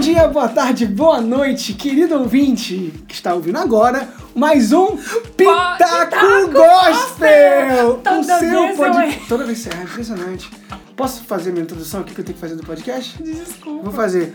Bom dia, boa tarde, boa noite, querido ouvinte que está ouvindo agora mais um Pitaco, Pitaco Gospel! Toda vez eu erro. Toda vez é impressionante. Posso fazer minha introdução aqui que eu tenho que fazer do podcast? Desculpa. Vou fazer.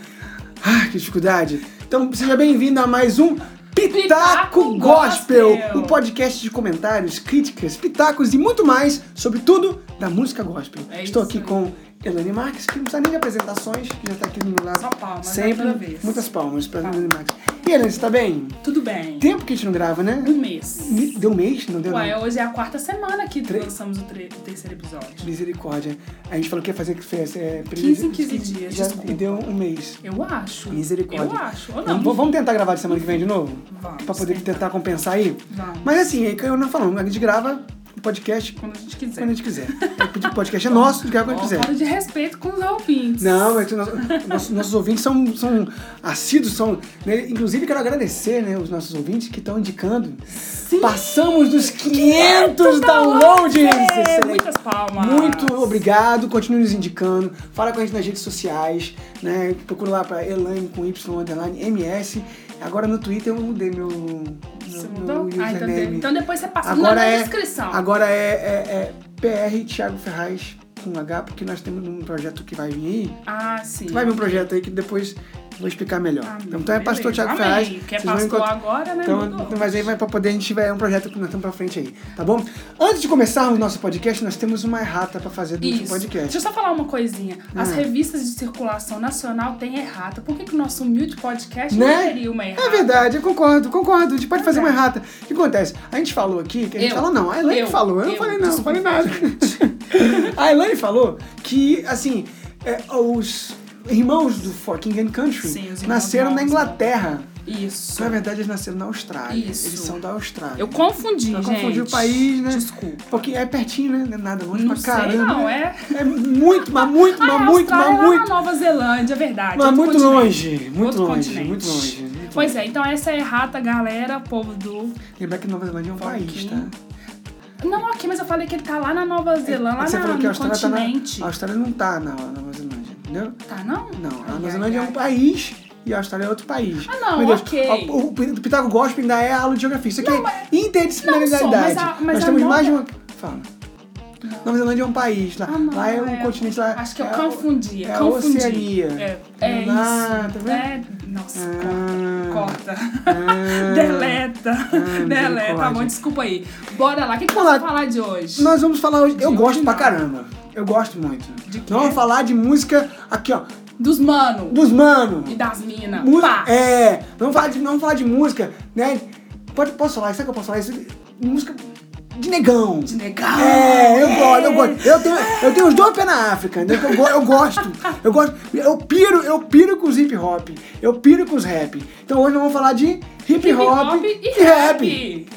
Ah, que dificuldade. Então, seja bem-vindo a mais um Pitaco, Gospel, Gospel. um podcast de comentários, críticas, pitacos e muito mais sobre tudo da música gospel. É Estou aqui com Elane Marques, que não precisa nem de apresentações, que já está aqui do meu lado. Só palmas, né, Sempre. vez. Muitas palmas para Palmas. Elane Marques. E Elane, você tá bem? Tudo bem. Tempo que a gente não grava, né? Um mês. Deu um mês? Não deu Ué, não? hoje é a quarta semana que Tre- lançamos o, tre- o terceiro episódio. Misericórdia. A gente falou que ia fazer é, 15 em 15 dias, Já desculpa. e deu um mês. Eu acho. Misericórdia. Eu acho. Ou não. Vamos, vamos tentar gravar de semana que vem de novo? Vamos Pra poder tentar. compensar aí? Vamos. Mas assim, é que eu não falando, a gente grava podcast Quando a gente quiser. quando a gente quiser. O podcast é nosso, a gente grava quando Ó, quiser. Falta de respeito com os ouvintes. Não, que nós- nossos, nossos ouvintes são, são assíduos, são. né, Inclusive, quero agradecer né, os nossos ouvintes que estão indicando. Sim. Passamos dos 500 downloads! É, muitas palmas. Muito obrigado, continue nos indicando. Fala com a gente nas redes sociais, né? Procura lá pra Elaine com Y underline MS. Agora no Twitter eu mudei meu, Você meu, mudou? meu Ah, então, então depois você passa agora na é, descrição. Agora é, é, é PR Thiago Ferraz com H, porque nós temos um projeto que vai vir aí. Ah, sim. Vai vir um projeto aí que depois vou explicar melhor. Amém. então, é pastor. Thiago Amém. Ferraz. Que é pastor encontrar- agora, né? Então, Mudou. mas aí vai pra poder, a gente tiver um projeto que nós estamos pra frente aí, tá bom? Antes de começarmos o nosso podcast, nós temos uma errata pra fazer do Isso. podcast. Deixa eu só falar uma coisinha. As Ah. revistas de circulação nacional têm errata. Por que, que o nosso humilde podcast não Né? teria uma errata? É verdade, eu concordo, concordo. A gente pode fazer uma Verdade. errata. O que acontece? A gente falou aqui, que a gente Eu. falou não, a Elaine Eu. falou, eu, não Eu. falei não, não falei nada. A Elaine falou que, assim, é, os irmãos do For King and Country Sim, os nasceram na novos. Inglaterra. Isso. Na verdade, eles nasceram na Austrália. Isso. Eles são da Austrália. Eu confundi, Eu gente. confundi o país, né? Desculpa. Porque é pertinho, né? Não é nada longe Não pra sei, caramba. não, né? é... É muito, mas muito, mas a muito, mas é muito. Nova Zelândia, é verdade. Mas muito continente. longe, muito Outro longe, continente. muito longe. muito Pois longe. é, então essa é errata, galera, povo do... Lembrar que Nova Zelândia é um país, tá? Não, aqui, mas eu falei que ele tá lá na Nova Zelândia, lá Você na, falou que a Austrália tá na. continente. A Austrália não tá na Nova Zelândia, entendeu? Tá, não? Não, a Nova Zelândia é um país e a Austrália é outro país. Ah, não, Deus, ok. O, o, o Pitago Gospel ainda é aula de geografia. Isso aqui Não, é mas- interdisciplinaridade. Não, só, mas a- mas Nós a temos Nova- mais de uma. Fala. Nova Zelândia é um país. Lá, Ah, não, lá é um é- continente. Lá Acho que eu é, confundi. É a confundi. Oceania. É, é isso. Ah, tá vendo? É, nossa, Ah. corta. Ah. Deleta. Deleta. Tá misericórdia. bom, desculpa aí. Bora lá. O que, que nós vamos falar de hoje? Nós vamos falar hoje. Eu De gosto hoje pra não. caramba. Eu gosto muito. De quê? Falar de música aqui, ó. Dos mano. Dos mano. E das minas. É, vamos falar de, vamos falar de música, né? Pode, posso falar? Sabe que eu posso falar isso? Música de negão. De negão. É, eu É. gosto, eu gosto. Eu tenho, eu tenho os dois pés na África, entendeu? Eu, eu gosto. Eu gosto. Eu piro, eu piro com os hip hop. Eu piro com os rap. Então hoje nós vamos falar de hip, Hip hop, hop e, e rap. rap.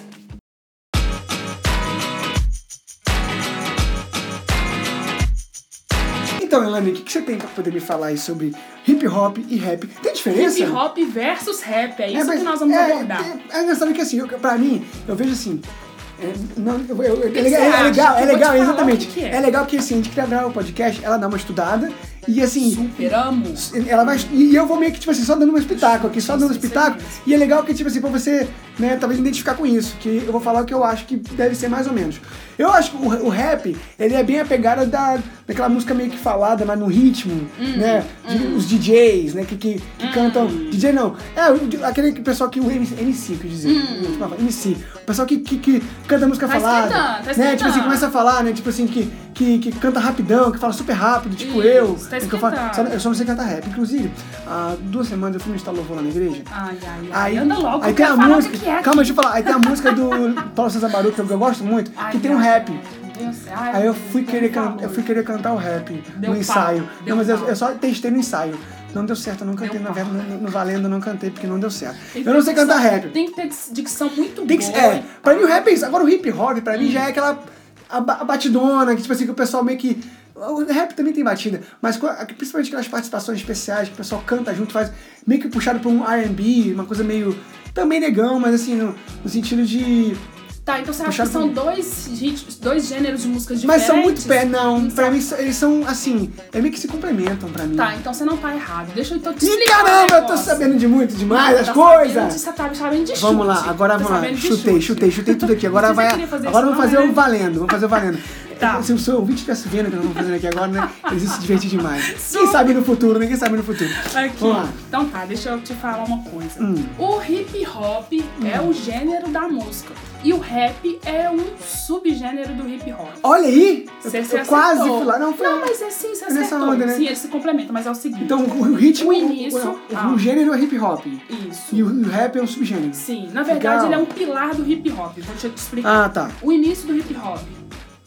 Então, Elane, o que, que você tem pra poder me falar aí sobre hip hop e rap? Tem diferença? Hip hop versus rap. É isso mas que nós vamos é, abordar. É, é engraçado que assim, eu, pra mim, eu vejo assim. É, não, eu- eu- é que legal, é legal, é legal, exatamente. que que é. é. legal que assim, a gente quer gravar o podcast, ela dá uma estudada e assim. Super amo. Ela vai, e eu vou meio que, tipo assim, só dando um espetáculo aqui, só dando um espetáculo. isso. E é legal que, tipo assim, pra você, né, talvez identificar com isso, que eu vou falar o que eu acho que deve ser mais ou menos. Eu acho que o, o rap, ele é bem a pegada da, daquela música meio que falada, mas no ritmo, Hum, né? De- Os DJs, né, que, que, que cantam. DJ não, é aquele pessoal que o MC, MC quer dizer, tipo, MC. O pessoal que, que, que canta música. Tá falada. esquentando, tá né? Tipo assim, começa a falar, né? Tipo assim, que, que, que canta rapidão, que fala super rápido, tipo Isso, eu. tá que eu, falo- só- eu só não sei cantar rap. Inclusive, há duas semanas eu fui no Louvor lá na igreja. Ai, ai, ai. Aí, Anda logo, aí tem a música. que é calma, deixa eu falar. Aí tem a música do Paulo César Baruch, que eu gosto muito, Ai, que tem um rap. Ai, Aí eu fui querer, can- eu fui querer cantar o rap Deu no pau, ensaio. deu não, mas eu, pau. eu só testei no ensaio. Não deu certo, eu não cantei Deu na pau. verdade, no, no Valendo não cantei porque não deu certo. Tem Eu não sei cantar rap. Tem que ter dicção muito Tem que, boa. é, pra mim o rap é isso. Agora o hip hop, pra mim, já é aquela a, a batidona, que tipo assim, que o pessoal meio que. O rap também tem batida, mas principalmente aquelas participações especiais que o pessoal canta junto, faz meio que puxado pra um RB, uma coisa meio. Também negão, mas assim, no, no sentido de. Tá, então você acha que são dois, dois gêneros de músicas Mas diferentes? são muito pé, não. Não Pra mim, eles são assim, é meio que se complementam pra mim. Tá, então você não tá errado. Deixa eu então te Ih, explicar. caramba, o eu tô sabendo de muito demais Tá as sabendo coisas. Você tá sabendo de chute. Vamos lá, agora Tá vamos lá. Chutei, chute. chutei, chutei tudo aqui. Agora vai. Agora isso, vamos fazer não, o né? valendo, vamos fazer o valendo. Tá. Se o seu ouvinte estivesse vendo o que nós vamos fazer aqui agora, né? Eles iam se divertir demais. Quem sabe no futuro, né? Quem sabe no futuro. Aqui. Vamos lá. Então tá, deixa eu te falar uma coisa. Hum. O hip hop é o gênero da música. E o rap é um subgênero do hip hop. Olha aí! Eu, Você eu acertou. quase fui lá. Não, foi. Não, mas é sim, você É nessa onda, né? Sim, eles se complementam, mas é o seguinte. Então o ritmo. O início- O, o- ah. o gênero é hip hop. Isso. E o, o rap é um subgênero. Sim, na verdade Legal. ele é um pilar do hip hop. Eu te explicar. Ah, tá. O início do hip hop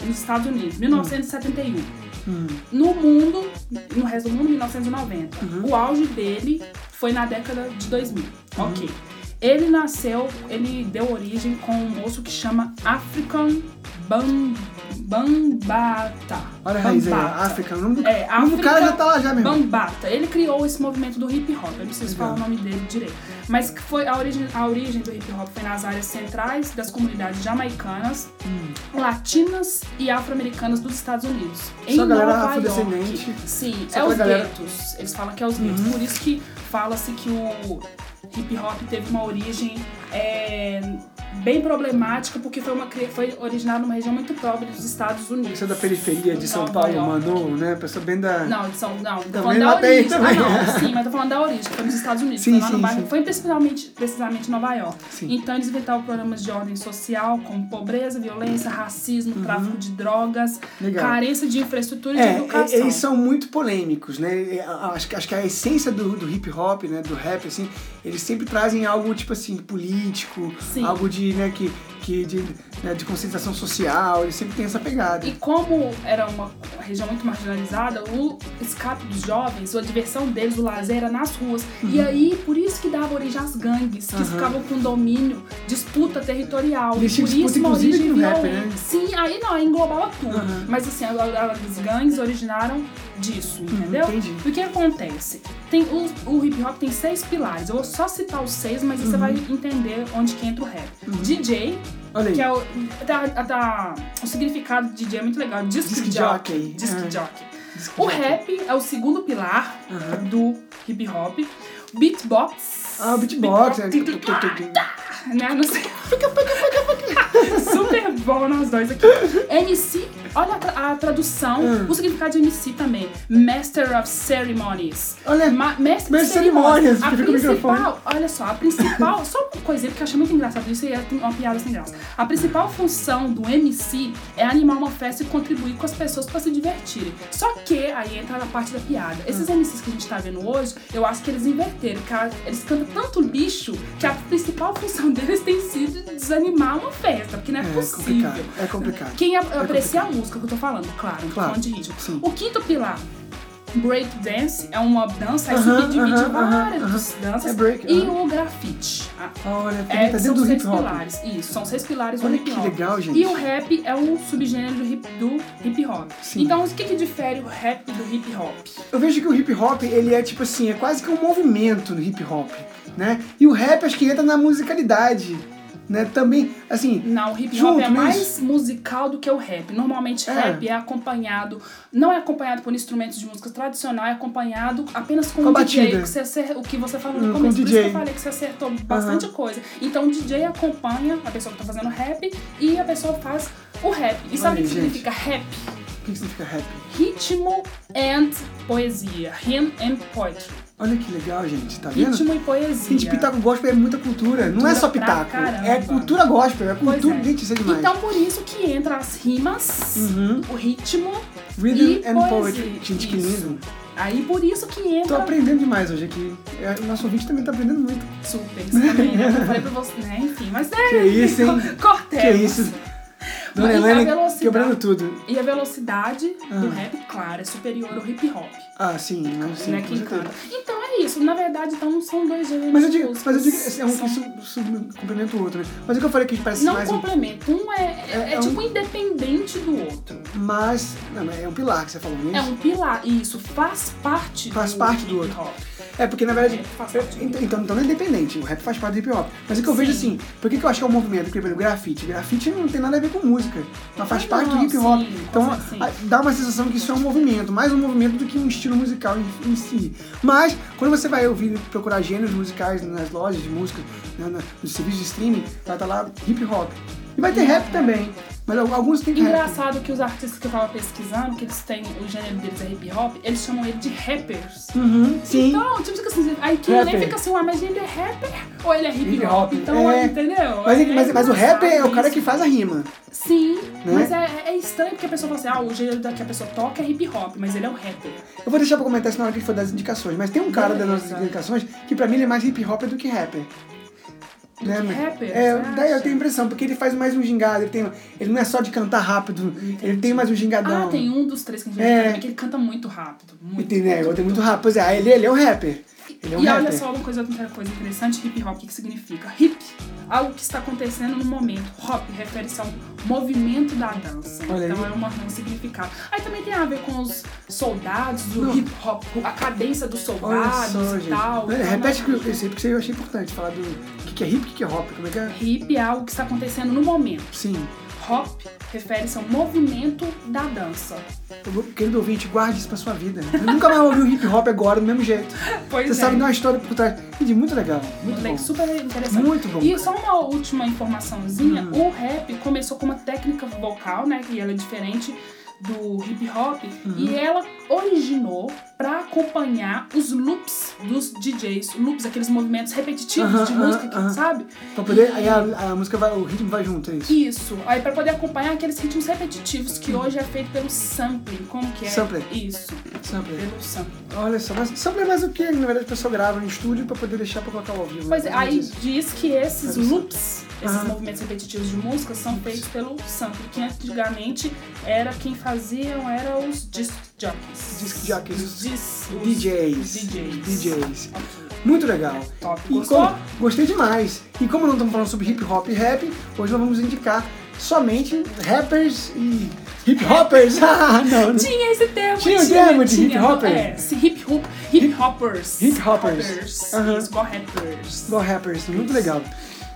nos Estados Unidos, 1971. Hum. No mundo, no resto do mundo, 1990. Uhum. O auge dele foi na década de 2000. Ok. Ele nasceu, ele deu origem com um moço que chama African Bam, Bambata. Olha a raiz aí. África. O nome do, É, o cara já tá lá já, meu irmão. Bambata. Ele criou esse movimento do hip hop. Eu não sei se Legal. falar o nome dele direito. Mas foi a origem, a origem do hip hop foi nas áreas centrais das comunidades jamaicanas, Hum. latinas e afro-americanas dos Estados Unidos. Em a galera Nova afrodescendente. York. Sim, Só é os galera- guetos. Eles falam que é os guetos. Uhum. Por isso que fala-se que o hip hop teve uma origem é, bem problemática, porque foi, uma, foi originado numa região muito pobre dos Estados Unidos. Você é da periferia de São Paulo, York. Manu, né? Pessoa bem da. Não, de São, não, tô falando da origem. também. Ah, não, sim, mas tô falando da origem, que foi nos Estados Unidos, Sim, foi lá no sim, bairro, sim. foi precisamente em Nova York. Sim. Então eles inventavam programas de ordem social, como pobreza, violência, racismo, tráfico de drogas, Uhum. Legal. carência de infraestrutura e É, de educação. eles são muito polêmicos, né? Acho que, acho que a essência do, do hip hop, né, do rap, assim, eles sempre trazem algo tipo assim político, Sim. algo de, né, que, que de, né, de conscientização social. Eles sempre têm essa pegada. E como era uma região muito marginalizada, o escape dos jovens, a diversão deles, o lazer era nas ruas. E aí, por isso que dava origem às gangues, que Uhum. ficavam com domínio, disputa territorial. E por disputa, isso uma origem rap, né? Sim, aí não, aí englobava tudo. Uhum. Mas assim, as gangues originaram disso, entendeu? entendi. E o que acontece? Tem, o, o hip hop tem seis pilares. Eu vou só citar os seis, mas Uhum. você vai entender onde que entra o rap. DJ, Olha aí. que é o, da, da- o significado de DJ é muito legal. Disc, Disc jockey. jockey. Disc É. jockey. Disc O jockey. rap é o segundo pilar Aham. do hip hop. Beatbox. Ah, o beatbox. é- Né? Não sei. Super bom nós dois aqui. MC, olha a, tra- a tradução, Hum. o significado de MC também. Master of Ceremonies. Olha, Ma mestre mestre de de cerimônias, cerimônias. A fica principal, olha só, a principal, só uma coisinha que eu achei muito engraçado isso e é uma piada sem graça. A principal função do MC é animar uma festa e contribuir com as pessoas para se divertirem. Só que aí entra a parte da piada. Esses Hum. MCs que a gente tá vendo hoje, eu acho que eles inverteram, que a- eles cantam tanto lixo que a principal função deles tem sido desanimar uma festa, porque não é, é possível. complicado. É complicado. Quem aprecia a música que eu tô falando, claro, Claro, falando de ritmo. sim. O quinto pilar, break dance, é uma dança, aí Aham, subdivide aham, em várias aham, danças. É break, E o grafite. Ah, Olha, É, tá são do seis hip pilares. Isso, são seis pilares do Olha hip que hop. legal, gente. E o rap é um subgênero do hip, do hip hop. Sim. Então, o que, que difere o rap do hip hop? Eu vejo que o hip hop, ele é tipo assim, é quase que um movimento no hip hop, né? E o rap acho que entra na musicalidade, né? Também, assim, Não, o hip hop Junto é mais musical do que o rap. Normalmente, É. rap é acompanhado, não é acompanhado por instrumentos de música tradicional, é acompanhado apenas com, Com um a DJ. batida. Que você acer- o que você falou Hum, no com começo, por isso DJ. que eu falei que você acertou bastante coisa. Então, o DJ acompanha a pessoa que tá fazendo rap e a pessoa faz o rap. E sabe Olha o que gente. significa rap? o que que significa rap? Ritmo and poesia. Hymn and poetry. Olha que legal, gente, tá vendo? Ritmo e poesia. Gente, pitaco gospel é muita cultura. Não é só Cultura pitaco. É cultura gospel. É cultura. é. Gente, isso é demais. Então, por isso que entra as rimas, Uhum. o ritmo Rhythm e and poesia. poetry. Gente, que lindo. Aí, por isso que Tô entra... aprendendo demais hoje aqui. É, O nosso ouvinte também tá aprendendo muito. Super, isso também, né? Eu falei pra você, né? Enfim, mas é... Que isso, hein? Cortemos. Que isso. Dona Helena quebrando tudo. E a velocidade do Ah. rap, claro, é superior ao hip hop, Ah, sim, né? sim né? Que encanta. Então é isso. Na verdade, então não são dois gêneros Mas eu digo, mas eu digo, é um são- que sub, sub- complementa o outro, né? Mas o que eu falei que parece Não mais um. complementa. Um é, é, É- é é um- tipo independente do outro. Mas. Não, é um pilar que você falou, né? É um pilar. E isso faz parte Faz do parte do hip outro. hop. É, porque na verdade. Do então, então, então não é independente, o rap faz parte do hip hop. Mas o que eu vejo Sim. assim, por que, que eu acho que é um movimento? Porque, por exemplo, grafite. Grafite não tem nada a ver com música. Mas faz Ah, parte do não, hip hop. sim, então com certeza, a- dá uma sensação que isso é um movimento, mais um movimento do que um estilo musical em, em si. Mas quando você vai ouvir, procurar gêneros musicais nas lojas de música, né, nos serviços de streaming, vai estar lá hip hop. E vai ter rap também. Mas al- alguns tem rap. Engraçado que os artistas que eu tava pesquisando, que eles têm, o gênero deles é hip hop, eles chamam ele de rappers. Uhum, sim. Então, tipo assim, aí lê Rapper. fica assim, ué, mas ele é rapper ou ele é hip Hip hop? hop, Então, é. entendeu? Mas, É mas, mas o rap é o cara engraçado que faz a rima. isso. Sim, né? mas é, é estranho porque a pessoa fala assim, ah, o gênero que a pessoa toca é hip hop, mas ele é um rapper. Eu vou deixar pra comentar isso na hora que for das indicações, mas tem um cara das nossas Beleza. indicações que pra mim ele é mais hip hop do que rapper. Né, É, daí eu acha? tenho a impressão, porque ele faz mais um gingado, ele, tem, ele não é só de cantar rápido, ele tem mais um gingadão. Ah, tem um dos três que a gente É. que ele canta muito rápido. Muito, Tem, né? muito, Tem muito rápido. Pois é, ele, ele é um rapper. Ele é um e rapper. olha só uma coisa, outra coisa interessante, hip hop, o que, que significa? Hip, algo que está acontecendo no momento. Hop refere-se ao movimento da dança. Olha então aí. é uma, um significado. Aí também tem a ver com os soldados do Não. hip hop, a cadência dos Olha soldados só, e gente. tal. É, Então, repete não- que eu sei, porque eu achei importante falar do o que, é hip, o que, que é hop, como é que é? Hip é algo que está acontecendo no momento. Sim. Hop refere-se ao movimento da dança. Eu vou- Querido ouvinte, guarde isso pra sua vida. Eu nunca mais ouvi o hip hop agora do mesmo jeito. Pois Você é. sabe de uma história por trás. Gente, muito legal. Muito bom. Super interessante. Muito bom. E só uma última informaçãozinha: Hum. o rap começou com uma técnica vocal, né? Que ela é diferente do hip hop. Uhum. E ela originou pra acompanhar os loops dos DJs. Loops, aqueles movimentos repetitivos Aham, de aham, música, que, aham. sabe? Pra poder. Aí a, a música vai, o ritmo vai junto, é isso? Isso. Aí pra poder acompanhar aqueles ritmos repetitivos que hoje é feito pelo sampling. Como que é? Sampler. Isso. Sampler. Pelo sampling. Olha só, mas sampler é mais o que? Na verdade, a pessoa grava no estúdio pra poder deixar pra colocar ao vivo. Pois é, né? aí diz que esses loops, esses movimentos repetitivos de música são feitos pelo sample, que antigamente era quem faziam era os disc jockeys. Disc jockeys. Dis, DJs. DJs. DJs. Muito legal. Top. Gostou? como, gostei demais. E como não estamos falando sobre hip hop e rap, hoje nós vamos indicar somente rappers e hip hoppers. ah, não. Tinha esse termo. Tinha o termo de hip hopper? É, hip hop, hip hoppers. Hip hoppers. Hoppers. Aham. Isso, igual rappers. Igual rappers, muito legal.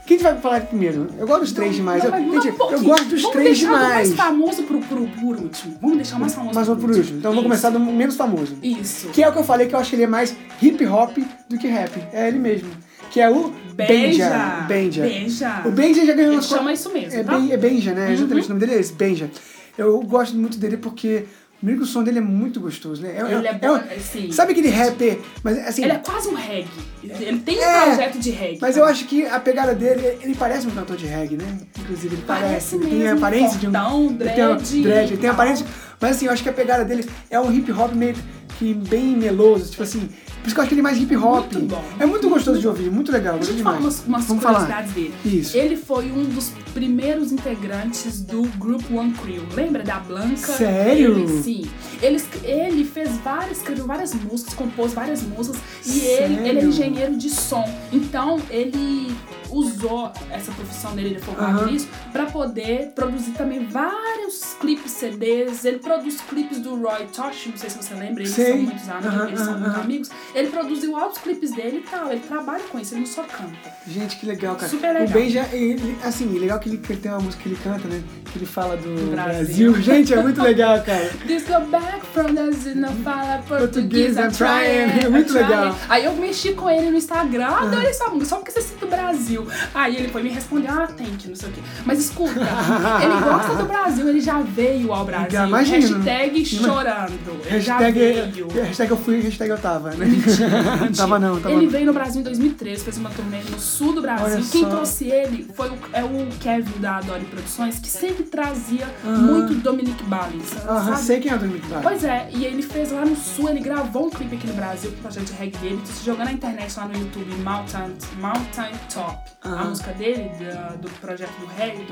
Quem vai falar primeiro? Eu gosto dos três demais. Não, Eu, gente, não, um eu gosto dos Vamos três deixar do demais. mais famoso pro, pro, por último. Vamos deixar o mais famoso Mas vou por último. Então eu vou começar do menos famoso. Isso. Que é o que eu falei que eu acho que ele é mais hip hop do que rap. É ele mesmo. Que é o Benja. Benja. Benja. O Benja já ganhou Ele chama isso mesmo, É, tá? ben, é Benja, né? Uhum. Exatamente, o nome dele é esse, Benja. Eu gosto muito dele porque primeiro que o som dele é muito gostoso, né? Ele é bom, um- assim. Sabe aquele rapper, mas assim... Ele é quase um reggae. Ele tem um É, projeto de reggae. Mas eu acho que a pegada dele, ele parece um cantor de reggae, né? Inclusive, ele parece. Parece ele tem a mesmo, aparência de um. fortão, ele tem a- dread dread, ele tem a aparência. Mas assim, eu acho que a pegada dele é um hip hop meio que bem meloso, tipo assim. Por isso que eu acho que ele é mais hip hop. Muito bom. É muito gostoso de ouvir, muito legal. Deixa eu te falar umas, umas Vamos falar. curiosidades dele. Isso. Ele foi um dos primeiros integrantes do Group One Crew. Lembra da Blanca? Sério? Ele, sim. Ele, ele fez várias, escreveu várias músicas, compôs várias músicas. E ele, ele é engenheiro de som. Então, ele usou essa profissão dele, ele é focado Aham. nisso, pra poder produzir também clipes CDs. Ele produz clipes do Roy Tosh, não sei se você lembra, eles Sei. são muitos amigos, eles são muito amigos. Ele produziu altos clipes dele e tal, ele trabalha com isso, ele não só canta. Gente, que legal, cara. Super legal. O Benja, ele, assim, legal que ele, que ele tem uma música que ele canta, né? Que ele fala do, Brasil. Brasil. Gente, é muito legal, cara. This go back from the Zina, fala Português, I'm trying. É muito trying. legal. Aí eu mexi com ele no Instagram, ah, adorei essa música, só porque você cita o Brasil. Aí ele foi me responder, ah, thank you, não sei o quê. Mas escuta, ele gosta do Brasil, ele já veio Brasil. Imagino. Hashtag chorando. Ele já Hashtag, hashtag eu fui, hashtag eu tava, né? Mentira, tava não, tava Ele não. veio no Brasil em 2013, fez uma turnê no sul do Brasil. Olha Quem só. trouxe ele foi o, é o Kevin da Adore Produções, que sempre trazia Aham. muito Dominic Balins, Aham, sabe? sei quem é o Dominic Bach. Pois é, e ele fez lá no sul, ele gravou um clipe aqui no Brasil pro projeto de reggae dele, então, se jogar na internet lá no YouTube, Mountain, Mountain Top, a Aham. música dele, da- do projeto do reggae,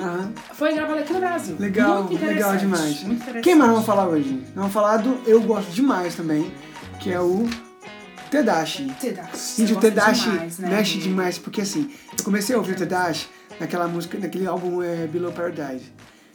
foi gravada aqui no Brasil. Legal, Muito legal interessante, demais. Muito interessante. Quem mais vamos falar hoje? Vamos falar do Eu Gosto Demais também, que é o Tadashi. Tadashi. Gente, o Tadashi demais, né, mexe demais, porque assim, eu comecei a ouvir o Tadashi naquela música, naquele álbum é, Below Paradise.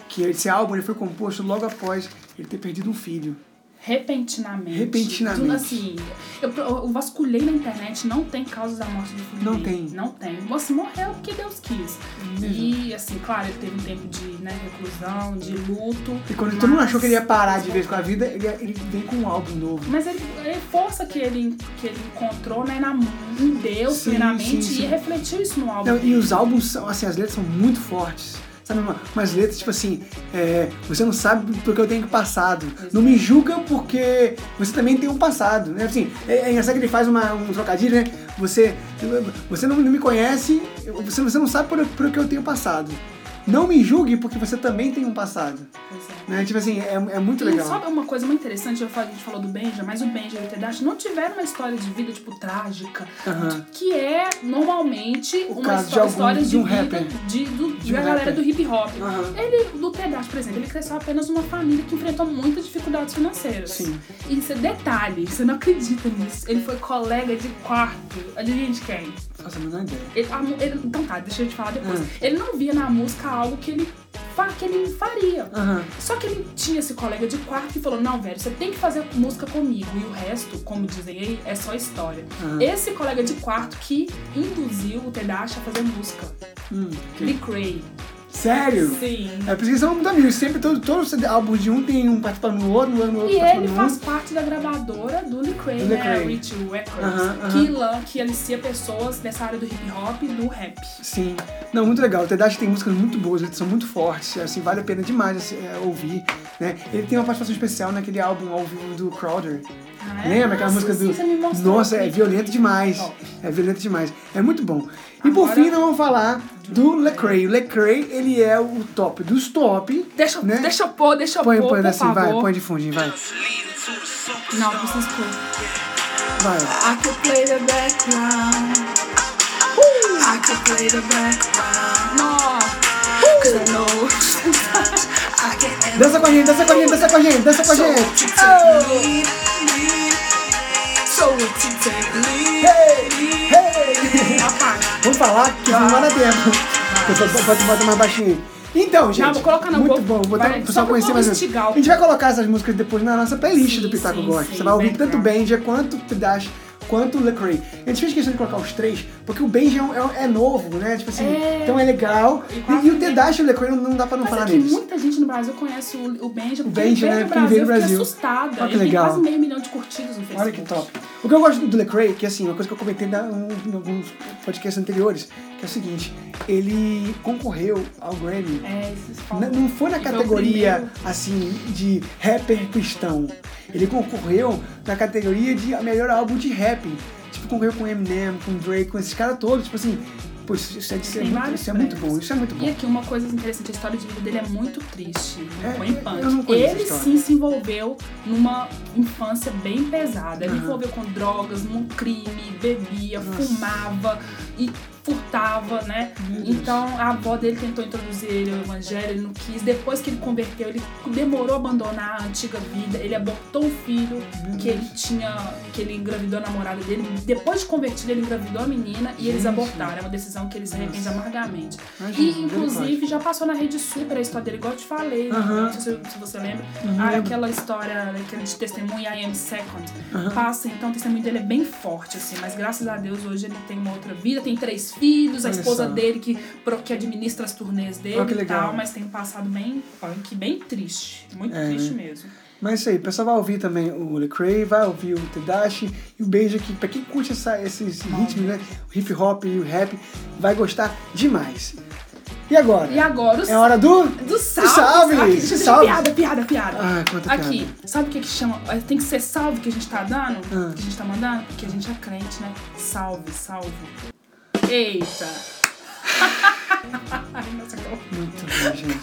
Que esse álbum ele foi composto logo após ele ter perdido um filho. Repentinamente. Repentinamente. Tudo assim, eu, eu vasculhei na internet, não tem causas da morte do Felipe. Não tem. Não tem. Você morreu porque Deus quis. E, assim, claro, ele teve um tempo de né, reclusão, de luto. E quando todo mundo mas- achou que ele ia parar de vez com a vida, ele, ele vem com um álbum novo. Mas ele, a força que ele, que ele encontrou né, na, em Deus, Sim, primeiramente, sim, sim. e refletiu isso no álbum. Não, e os álbuns são, assim, as letras são muito fortes. Sabe, uma- umas letras tipo assim, é, você não sabe porque eu tenho passado. Não me julga porque você também tem um passado. Né? Assim, é, é que ele faz uma, um trocadilho, né? Você, você não, não me conhece, você, você não sabe por, por que eu tenho passado. Não me julgue porque você também tem um passado. É. Né? Tipo assim, é, é muito E legal. sabe uma coisa muito interessante? Eu falei- a gente falou do Benja, mas o Benja e o Tadashi não tiveram uma história de vida, tipo, trágica. Que é, normalmente, O uma caso de algum- história de de, um vida rapper. de, do, De um da galera rapper. do hip hop. Ele, do Tadashi, por exemplo, ele cresceu apenas numa família que enfrentou muitas dificuldades financeiras. Sim. E isso é detalhe, você não acredita nisso. Ele foi colega de quarto. Adivinha de quem? Faço a menor ideia. Ele, a mu- ele- então tá, deixa eu te falar depois. Hum. Ele não via na música algo que ele, que ele faria. Aham. Só que ele tinha esse colega de quarto que falou: Não, velho, você tem que fazer música comigo. E o resto, como dizem aí, é só história. Aham. Esse colega de quarto que induziu o Tadashi a fazer música. Hum. Lee Cray. Sério? Sim. É por isso que são muito amigos. Sempre todos todo álbum de um tem um participando no outro, no outro, no outro E ele no faz parte da gravadora do Do Lee né? Cray. Rich Records. Aham, aham. Que, lan- que alicia pessoas dessa área do hip hop e do rap. Sim. Não, muito legal. O Tadashi tem músicas muito boas, eles são muito fortes, assim, vale a pena demais assim, é, ouvir, né? Ele tem uma participação especial naquele álbum ao vivo do Crowder. Ah, é? Lembra aquela música do... Nossa, é violento demais. É violento demais. É muito bom. E por Agora- fim, nós vamos falar do Lecrae. O Lecrae, ele é o top dos top. Deixa, né? deixa eu pôr, deixa eu Põe, pôr, põe por assim, favor. vai, põe de fundinho, vai. Não, precisa pôr. Vai. I could play the background. I could play the background. No. Cause I know sometimes I can Dança com a gente, dança com a gente, dança com a gente, dança com a gente. So take lead. Hey, hey. Apaga. Vamos falar que não vai dar tempo. Pode, pode botar mais baixinho. Então, gente. Não, vou colocar no Muito vou- bom. Botar vai, o pessoal só conhecer mais. o A gente vai colocar essas músicas depois na nossa playlist Sim, do Pitaco sim, Você vai ouvir tanto o. Benja quanto o Dash quanto o Lecrae. A gente fez questão de colocar os três, porque o Benja é, é novo, né? Tipo assim, É. então é legal. E E, o Tadashi e o Lecrae não, não dá pra não Mas falar é que neles. muita gente no Brasil conhece o, o porque Benja, ele né? veio do Porque Brasil, eu fiquei assustada. Olha que legal. quase meio milhão de curtidas no Facebook. Olha que top. O que eu gosto do Lecrae, que assim, uma coisa que eu comentei na- em alguns podcasts anteriores, que é o seguinte, ele concorreu ao Grammy É, esses falam. N- Não foi na o categoria, assim, de rapper cristão. Ele concorreu na categoria de melhor álbum de rap. Tipo, concorreu com Eminem, com Drake, com esses caras todos. Tipo assim, pô, isso, isso é, isso é muito, isso é muito bom, isso é muito bom. E aqui uma coisa interessante, a história de vida dele é muito triste, É, eu não conheço a Ele sim se envolveu numa infância bem pesada. Ele Aham. envolveu com drogas, num crime, bebia, Nossa. fumava e furtava, né? Deus. Então a avó dele tentou introduzir ele ao evangelho, ele não quis. Depois que ele converteu, ele demorou a abandonar a antiga vida. Ele abortou o filho que ele tinha, que ele engravidou a namorada dele. Depois de convertido, ele engravidou a menina e eles abortaram. É uma decisão que ele se arrepende Nossa. amargamente. E, inclusive, já passou na Rede Super a história dele, igual eu te falei. Aham. Não sei se, você lembra. Uhum, Ah, aquela história, aquele de testemunho I Am Second. Passa, então o testemunho dele é bem forte, assim. Mas graças a Deus, hoje ele tem uma outra vida, tem três filhos, a Olha esposa só. dele que, que administra as turnês dele e tal. Mas tem um passado bem punk, bem triste. Muito É, triste né? mesmo. Mas é isso aí, o pessoal vai ouvir também o Lecrae, vai ouvir o Tadashi e o Benja, que pra quem curte essa, esses ritmos, né? O hip hop e o rap, vai gostar demais. E agora? E agora, os É hora do... do salve. salve, Aqui, salve. Piada, piada, piada. Ah, quanta Aqui, piada. sabe o que que chama? Tem que ser salve que a gente tá dando? Ah. Que a gente tá mandando? Porque a gente é crente, né? Salve, salve. Eita. Muito ruim, gente.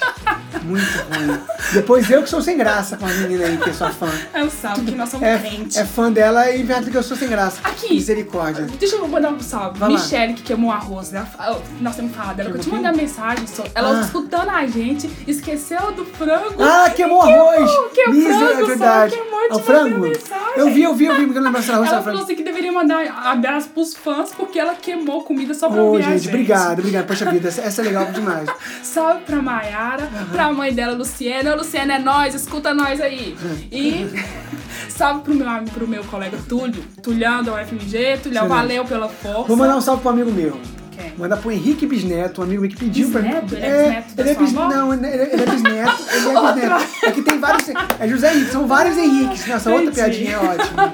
Muito ruim. Depois eu que sou sem graça com a menina aí, que é sua fã. É o salve que nós somos É, crentes. é fã dela e inventa que eu sou sem graça. Aqui. Misericórdia. Deixa eu mandar um salve. Vai lá. Michelle, que queimou arroz. Fa- oh, nós temos falado dela. que Eu te Queimou mandei mensagem. só- Ela Ah. escutando a gente, esqueceu do frango. Ah, queimou arroz! que é frango, é só verdade. queimou É o frango? Eu vi, eu vi, eu vi, porque eu lembro dessa arroz. Ela falou assim que mandar abraço pros fãs porque ela queimou comida só pra Ô, a gente, obrigado, obrigado. Poxa vida, essa, é legal demais. Salve pra Maiara, pra mãe dela, Luciana. Luciana, é nós, escuta nós aí. E salve pro meu, pro meu colega Túlio, Tulhão da UFMG. Tulhão, valeu pela força. Vou mandar um salve pro amigo meu. Quem? Mandar pro Henrique Bisneto, um amigo meu que pediu Bisneto? pra Ele é bisneto da ele é sua bis- avó? Não, ele é, ele é bisneto. Ele é bisneto. É que tem vários. É José Henrique, são vários Henriques. Nossa, outra Entendi. piadinha é ótima.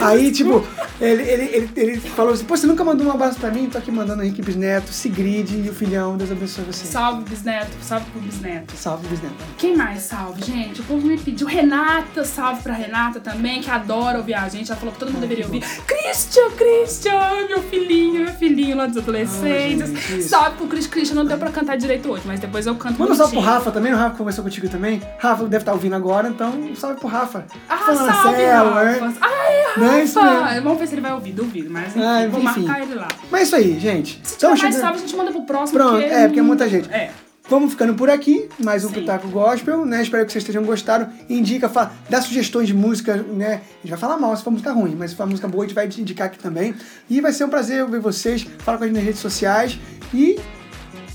Aí, tipo, ele, ele, ele, ele falou assim: pô, você nunca mandou um abraço pra mim? Tô aqui mandando o Henrique Bisneto, Sigrid e o filhão. Deus abençoe você. Salve, bisneto. Salve pro bisneto. Salve, Bisneto. Quem mais salve, gente? O povo me pediu. Renata, salve pra Renata também, que adora ouvir a gente. Ela falou que todo mundo deveria ouvir. Christian, Christian, meu filhinho, meu filhinho lá dos adolescentes. Ah, gente, salve pro Christian. Christian não deu pra cantar direito hoje, mas depois eu canto Manda um salve pro. Rafa também, o Rafa conversou contigo também. Rafa deve estar ouvindo agora, então salve pro Rafa. Ah, salve, Rafa. né? Ai, Não é isso Rafa. mesmo. Vamos ver se ele vai ouvir, duvido, mas enfim, Ah, vou enfim. marcar ele lá. Mas é isso aí, gente. Se tiver Então, mais chegando- salve, a gente manda pro próximo. Pronto, porque é, porque é muita gente. É. Vamos ficando por aqui, mais um Sim. Pitaco Gospel, né? Espero que vocês tenham gostado. Indica, fala, dá sugestões de música, né? A gente vai falar mal se for música ruim, mas se for música boa, a gente vai indicar aqui também. E vai ser um prazer ouvir vocês. Fala com a gente nas redes sociais. E.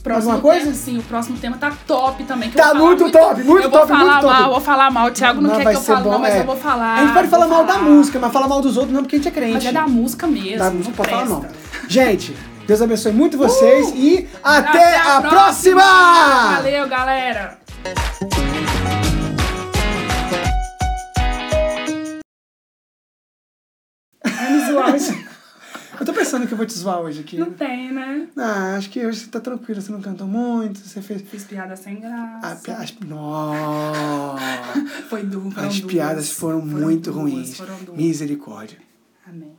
Próximo alguma coisa? Tema, sim, o próximo tema tá top também. Tá vou falar muito top, muito eu vou top, falar muito top. mal, vou falar mal. O Thiago não Mas quer que eu fale, bom, não, mas é. eu vou falar. A gente pode falar vou mal da falar. música, mas falar mal dos outros não, porque a gente é crente. Mas é da música mesmo. Da música não pode falar mal. presta. Gente, Deus abençoe muito vocês e até, a, próxima! próxima! Valeu, galera! Eu tô pensando que eu vou te zoar hoje aqui. Não tem, né? Ah, acho que hoje você tá tranquilo, você não cantou muito, você fez. Fiz piada sem graça. Pi- as... Nossa! Foi duro, foram As duas. piadas foram, muito duas, ruins. Foram. Misericórdia. Amém.